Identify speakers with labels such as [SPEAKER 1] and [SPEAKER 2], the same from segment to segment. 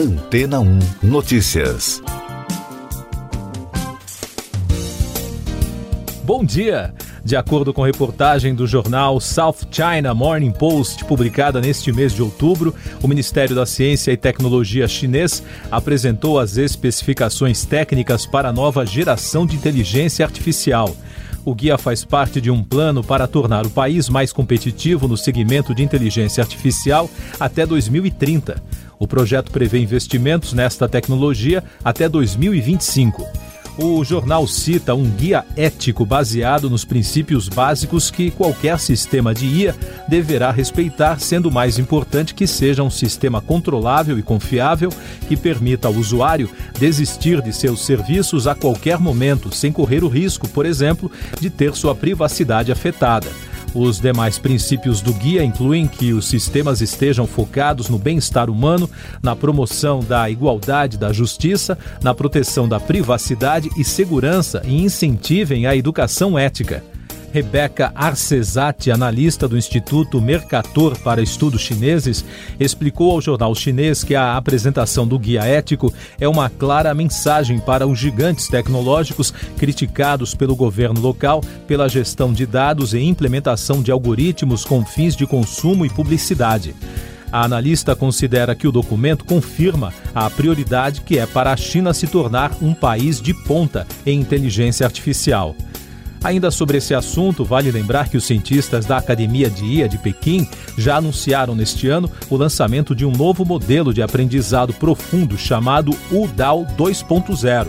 [SPEAKER 1] Antena 1 Notícias.
[SPEAKER 2] Bom dia! De acordo com reportagem do jornal South China Morning Post, publicada neste mês de outubro, o Ministério da Ciência e Tecnologia chinês apresentou as especificações técnicas para a nova geração de inteligência artificial. O guia faz parte de um plano para tornar o país mais competitivo no segmento de inteligência artificial até 2030. O projeto prevê investimentos nesta tecnologia até 2025. O jornal cita um guia ético baseado nos princípios básicos que qualquer sistema de IA deverá respeitar, sendo mais importante que seja um sistema controlável e confiável que permita ao usuário desistir de seus serviços a qualquer momento, sem correr o risco, por exemplo, de ter sua privacidade afetada. Os demais princípios do guia incluem que os sistemas estejam focados no bem-estar humano, na promoção da igualdade da justiça, na proteção da privacidade e segurança e incentivem a educação ética. Rebeca Arcesati, analista do Instituto Mercator para Estudos Chineses, explicou ao jornal chinês que a apresentação do guia ético é uma clara mensagem para os gigantes tecnológicos criticados pelo governo local pela gestão de dados e implementação de algoritmos com fins de consumo e publicidade. A analista considera que o documento confirma a prioridade que é para a China se tornar um país de ponta em inteligência artificial. Ainda sobre esse assunto, vale lembrar que os cientistas da Academia de IA de Pequim já anunciaram neste ano o lançamento de um novo modelo de aprendizado profundo chamado UDAL 2.0.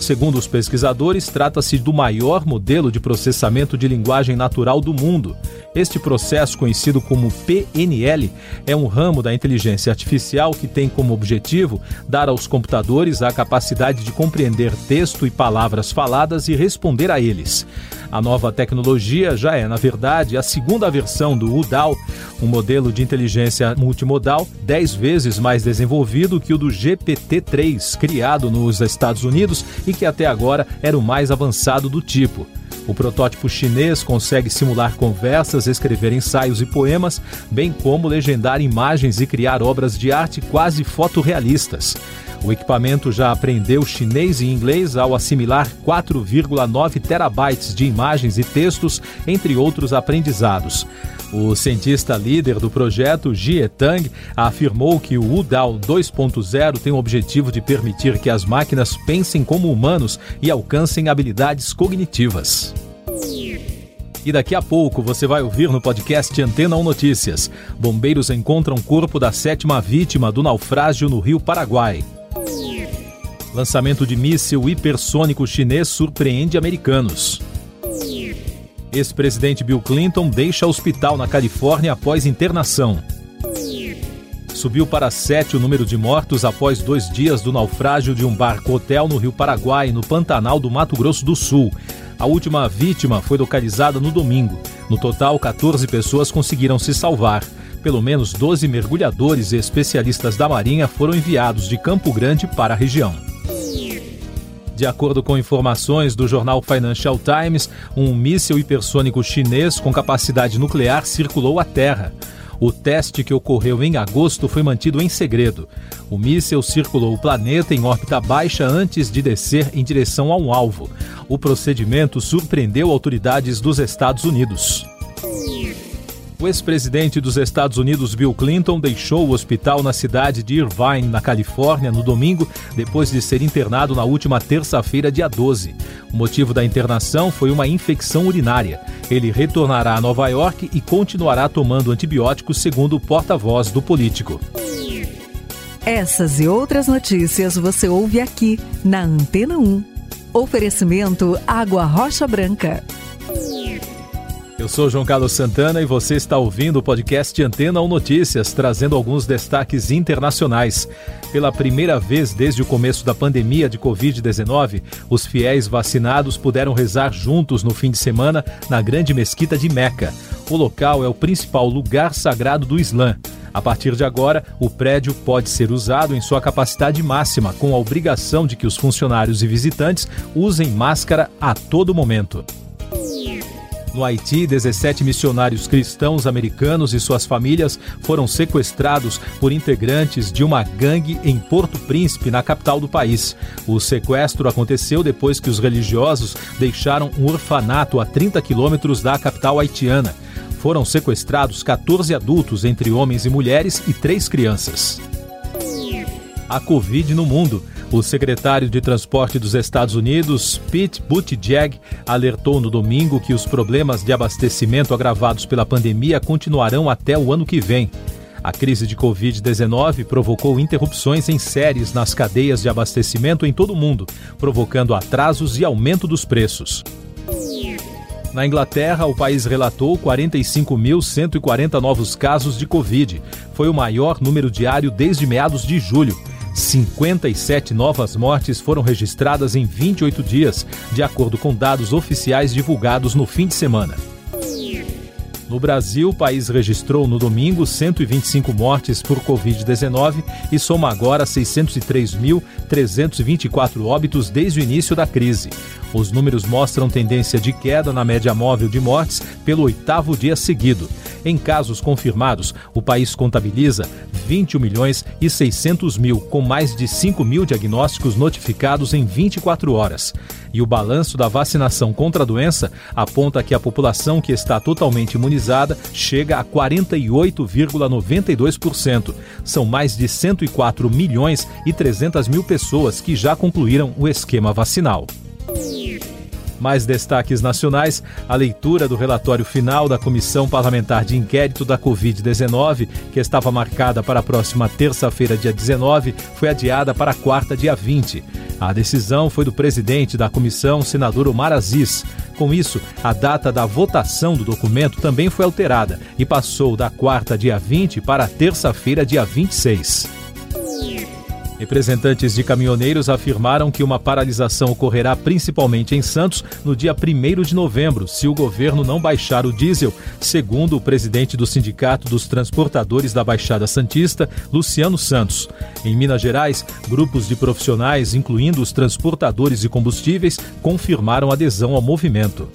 [SPEAKER 2] Segundo os pesquisadores, trata-se do maior modelo de processamento de linguagem natural do mundo. Este processo, conhecido como PNL, é um ramo da inteligência artificial que tem como objetivo dar aos computadores a capacidade de compreender texto e palavras faladas e responder a eles. A nova tecnologia já é, na verdade, a segunda versão do UDAL, um modelo de inteligência multimodal 10 vezes mais desenvolvido que o do GPT-3, criado nos Estados Unidos e que até agora era o mais avançado do tipo. O protótipo chinês consegue simular conversas, escrever ensaios e poemas, bem como legendar imagens e criar obras de arte quase fotorrealistas. O equipamento já aprendeu chinês e inglês ao assimilar 4,9 terabytes de imagens e textos, entre outros aprendizados. O cientista líder do projeto, Jie Tang, afirmou que o UDAL 2.0 tem o objetivo de permitir que as máquinas pensem como humanos e alcancem habilidades cognitivas. E daqui a pouco você vai ouvir no podcast Antena 1 Notícias. Bombeiros encontram corpo da sétima vítima do naufrágio no Rio Paraguai. Lançamento de míssil hipersônico chinês surpreende americanos. Ex-presidente Bill Clinton deixa hospital na Califórnia após internação. Subiu para sete o número de mortos após dois dias do naufrágio de um barco-hotel no Rio Paraguai, no Pantanal do Mato Grosso do Sul. A última vítima foi localizada no domingo. No total, 14 pessoas conseguiram se salvar. Pelo menos 12 mergulhadores e especialistas da Marinha foram enviados de Campo Grande para a região. De acordo com informações do jornal Financial Times, um míssil hipersônico chinês com capacidade nuclear circulou a Terra. O teste que ocorreu em agosto foi mantido em segredo. O míssil circulou o planeta em órbita baixa antes de descer em direção a um alvo. O procedimento surpreendeu autoridades dos Estados Unidos. O ex-presidente dos Estados Unidos, Bill Clinton, deixou o hospital na cidade de Irvine, na Califórnia, no domingo, depois de ser internado na última terça-feira, dia 12. O motivo da internação foi uma infecção urinária. Ele retornará a Nova York e continuará tomando antibióticos, segundo o porta-voz do político.
[SPEAKER 3] Essas e outras notícias você ouve aqui na Antena 1. Oferecimento Água Rocha Branca.
[SPEAKER 2] Eu sou João Carlos Santana e você está ouvindo o podcast Antena 1 Notícias, trazendo alguns destaques internacionais. Pela primeira vez desde o começo da pandemia de Covid-19, os fiéis vacinados puderam rezar juntos no fim de semana na grande mesquita de Meca. O local é o principal lugar sagrado do Islã. A partir de agora, o prédio pode ser usado em sua capacidade máxima, com a obrigação de que os funcionários e visitantes usem máscara a todo momento. No Haiti, 17 missionários cristãos americanos e suas famílias foram sequestrados por integrantes de uma gangue em Porto Príncipe, na capital do país. O sequestro aconteceu depois que os religiosos deixaram um orfanato a 30 quilômetros da capital haitiana. Foram sequestrados 14 adultos, entre homens e mulheres, e três crianças. A Covid no mundo. O secretário de Transporte dos Estados Unidos, Pete Buttigieg, alertou no domingo que os problemas de abastecimento agravados pela pandemia continuarão até o ano que vem. A crise de Covid-19 provocou interrupções em séries nas cadeias de abastecimento em todo o mundo, provocando atrasos e aumento dos preços. Na Inglaterra, o país relatou 45.140 novos casos de Covid. Foi o maior número diário desde meados de julho. 57 novas mortes foram registradas em 28 dias, de acordo com dados oficiais divulgados no fim de semana. No Brasil, o país registrou no domingo 125 mortes por Covid-19 e soma agora 603.324 óbitos desde o início da crise. Os números mostram tendência de queda na média móvel de mortes pelo oitavo dia seguido. Em casos confirmados, o país contabiliza 21 milhões e 600 mil, com mais de 5 mil diagnósticos notificados em 24 horas. E o balanço da vacinação contra a doença aponta que a população que está totalmente imunizada chega a 48,92%. São mais de 104 milhões e 300 mil pessoas que já concluíram o esquema vacinal. Mais destaques nacionais: a leitura do relatório final da Comissão Parlamentar de Inquérito da Covid-19, que estava marcada para a próxima terça-feira, dia 19, foi adiada para quarta, dia 20. A decisão foi do presidente da comissão, senador Omar Aziz. Com isso, a data da votação do documento também foi alterada e passou da quarta, dia 20, para terça-feira, dia 26. Representantes de caminhoneiros afirmaram que uma paralisação ocorrerá principalmente em Santos no dia 1 de novembro, se o governo não baixar o diesel, segundo o presidente do Sindicato dos Transportadores da Baixada Santista, Luciano Santos. Em Minas Gerais, grupos de profissionais, incluindo os transportadores de combustíveis, confirmaram adesão ao movimento.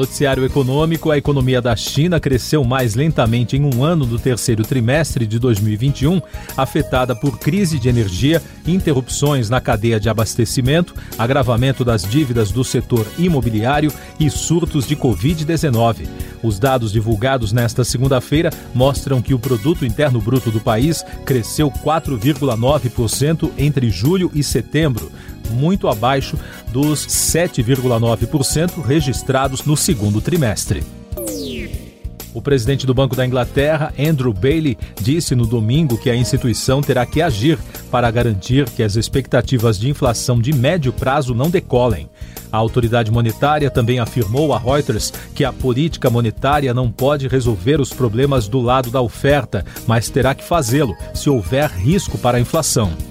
[SPEAKER 2] Noticiário econômico: a economia da China cresceu mais lentamente em um ano do terceiro trimestre de 2021, afetada por crise de energia, interrupções na cadeia de abastecimento, agravamento das dívidas do setor imobiliário e surtos de Covid-19. Os dados divulgados nesta segunda-feira mostram que o produto interno bruto do país cresceu 4,9% entre julho e setembro muito abaixo dos 7,9% registrados no segundo trimestre. O presidente do Banco da Inglaterra, Andrew Bailey, disse no domingo que a instituição terá que agir para garantir que as expectativas de inflação de médio prazo não decolem. A autoridade monetária também afirmou a Reuters que a política monetária não pode resolver os problemas do lado da oferta, mas terá que fazê-lo se houver risco para a inflação.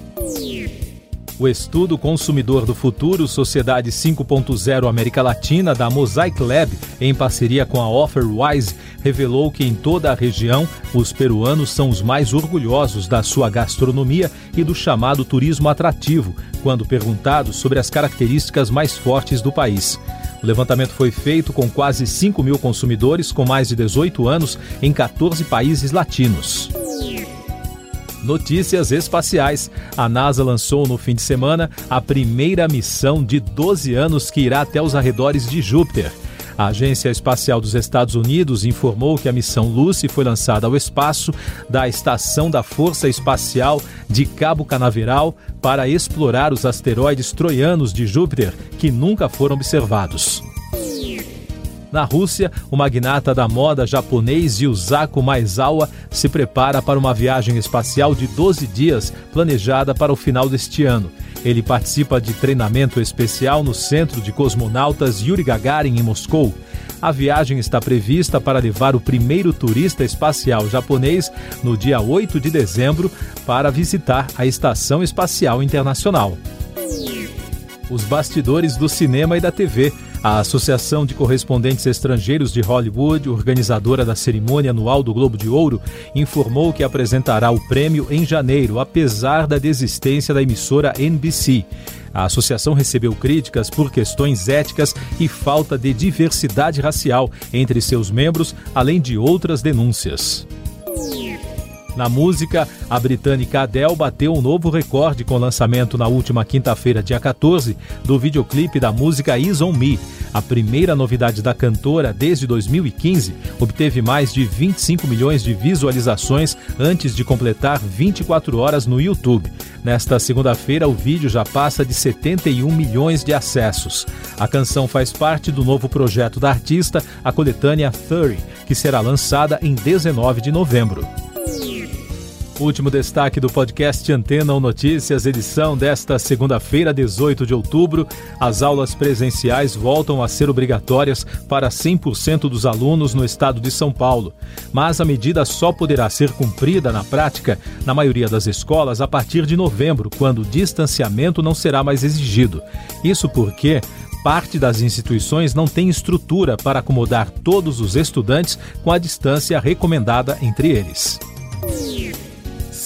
[SPEAKER 2] O estudo Consumidor do Futuro Sociedade 5.0 América Latina da Mosaic Lab, em parceria com a Offerwise, revelou que em toda a região os peruanos são os mais orgulhosos da sua gastronomia e do chamado turismo atrativo, quando perguntados sobre as características mais fortes do país. O levantamento foi feito com quase 5 mil consumidores com mais de 18 anos em 14 países latinos. Notícias espaciais. A NASA lançou no fim de semana a primeira missão de 12 anos que irá até os arredores de Júpiter. A Agência Espacial dos Estados Unidos informou que a missão Lucy foi lançada ao espaço da Estação da Força Espacial de Cabo Canaveral para explorar os asteroides troianos de Júpiter que nunca foram observados. Na Rússia, o magnata da moda japonês Yusaku Maezawa se prepara para uma viagem espacial de 12 dias planejada para o final deste ano. Ele participa de treinamento especial no Centro de Cosmonautas Yuri Gagarin, em Moscou. A viagem está prevista para levar o primeiro turista espacial japonês no dia 8 de dezembro para visitar a Estação Espacial Internacional. Os bastidores do cinema e da TV. A Associação de Correspondentes Estrangeiros de Hollywood, organizadora da cerimônia anual do Globo de Ouro, informou que apresentará o prêmio em janeiro, apesar da desistência da emissora NBC. A associação recebeu críticas por questões éticas e falta de diversidade racial entre seus membros, além de outras denúncias. Na música, a britânica Adele bateu um novo recorde com o lançamento na última quinta-feira, dia 14, do videoclipe da música Is On Me. A primeira novidade da cantora desde 2015 obteve mais de 25 milhões de visualizações antes de completar 24 horas no YouTube. Nesta segunda-feira, o vídeo já passa de 71 milhões de acessos. A canção faz parte do novo projeto da artista, a coletânea 30, que será lançada em 19 de novembro. Último destaque do podcast Antena ou Notícias, edição desta segunda-feira, 18 de outubro. As aulas presenciais voltam a ser obrigatórias para 100% dos alunos no estado de São Paulo. Mas a medida só poderá ser cumprida na prática, na maioria das escolas, a partir de novembro, quando o distanciamento não será mais exigido. Isso porque parte das instituições não tem estrutura para acomodar todos os estudantes com a distância recomendada entre eles.